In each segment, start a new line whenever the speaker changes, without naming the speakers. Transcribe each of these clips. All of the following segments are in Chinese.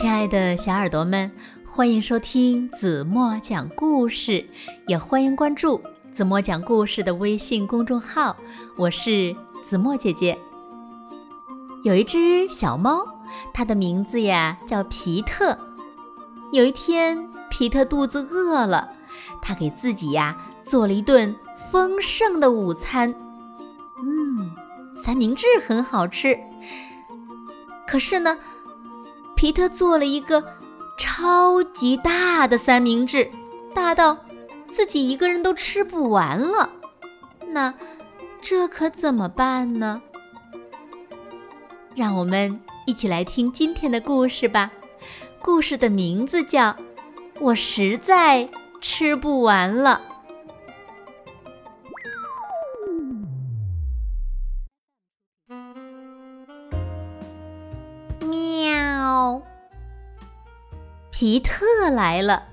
亲爱的小耳朵们，欢迎收听子墨讲故事，也欢迎关注子墨讲故事的微信公众号。我是子墨姐姐。有一只小猫，它的名字呀叫皮特。有一天，皮特肚子饿了，他给自己呀做了一顿丰盛的午餐。嗯，三明治很好吃。可是呢？皮特做了一个超级大的三明治，大到自己一个人都吃不完了。那这可怎么办呢？让我们一起来听今天的故事吧。故事的名字叫《我实在吃不完了》。皮特来了，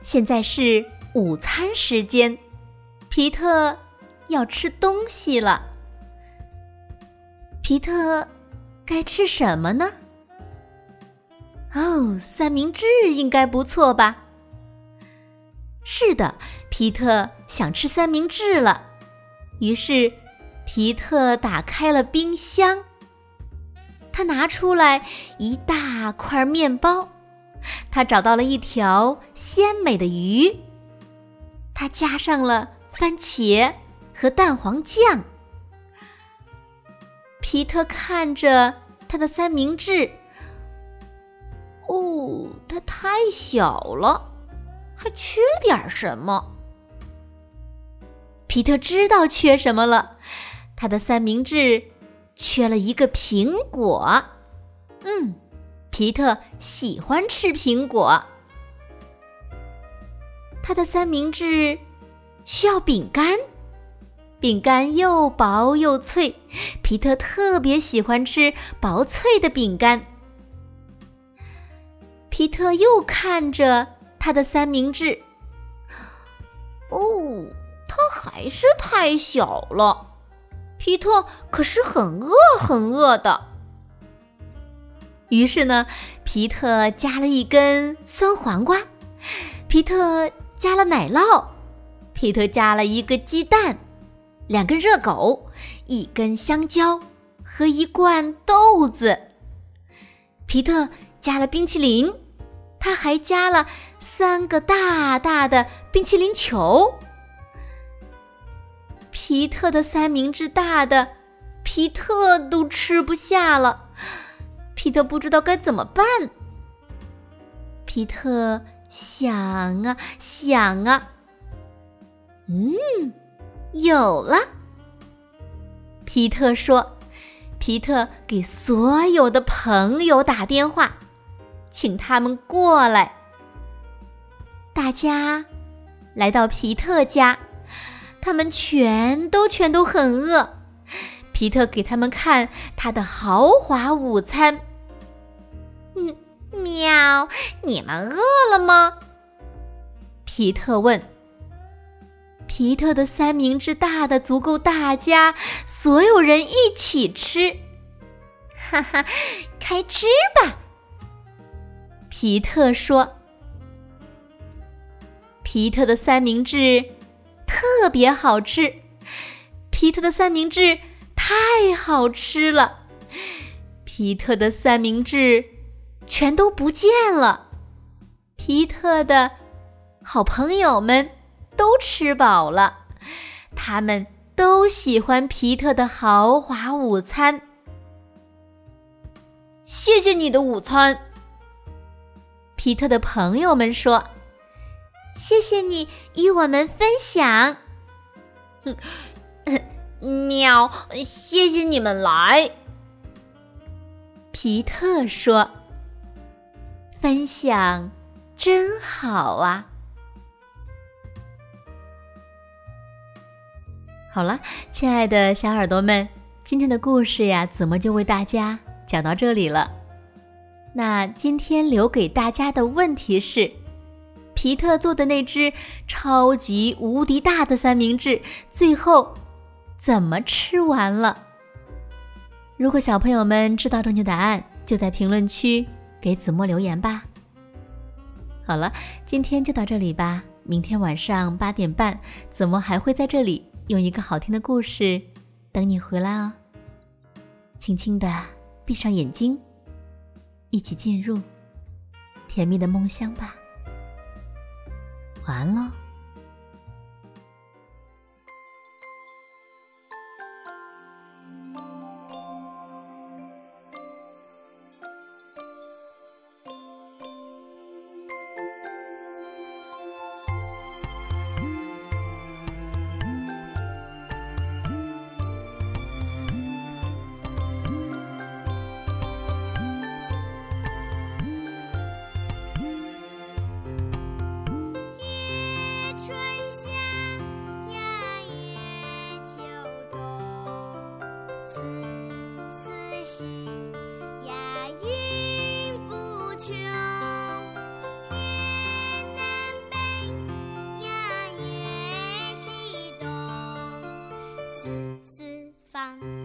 现在是午餐时间，皮特要吃东西了。皮特该吃什么呢？哦，三明治应该不错吧？是的，皮特想吃三明治了。于是，皮特打开了冰箱，他拿出来一大块面包。他找到了一条鲜美的鱼，他加上了番茄和蛋黄酱。皮特看着他的三明治，哦，它太小了，还缺点什么。皮特知道缺什么了，他的三明治缺了一个苹果。嗯。皮特喜欢吃苹果，他的三明治需要饼干，饼干又薄又脆，皮特特别喜欢吃薄脆的饼干。皮特又看着他的三明治，哦，它还是太小了，皮特可是很饿很饿的。于是呢，皮特加了一根酸黄瓜，皮特加了奶酪，皮特加了一个鸡蛋，两根热狗，一根香蕉和一罐豆子。皮特加了冰淇淋，他还加了三个大大的冰淇淋球。皮特的三明治大的，皮特都吃不下了。皮特不知道该怎么办。皮特想啊想啊，嗯，有了。皮特说：“皮特给所有的朋友打电话，请他们过来。”大家来到皮特家，他们全都全都很饿。皮特给他们看他的豪华午餐。喵！你们饿了吗？皮特问。皮特的三明治大的足够大家所有人一起吃，哈哈，开吃吧！皮特说。皮特的三明治特别好吃，皮特的三明治太好吃了，皮特的三明治。全都不见了。皮特的好朋友们都吃饱了，他们都喜欢皮特的豪华午餐。谢谢你的午餐，皮特的朋友们说：“谢谢你与我们分享。”哼，喵！谢谢你们来，皮特说。分享真好啊！好了，亲爱的小耳朵们，今天的故事呀，子墨就为大家讲到这里了。那今天留给大家的问题是：皮特做的那只超级无敌大的三明治，最后怎么吃完了？如果小朋友们知道正确答案，就在评论区。给子墨留言吧。好了，今天就到这里吧。明天晚上八点半，子墨还会在这里用一个好听的故事等你回来哦。轻轻的闭上眼睛，一起进入甜蜜的梦乡吧。晚安喽。
四方银湖中。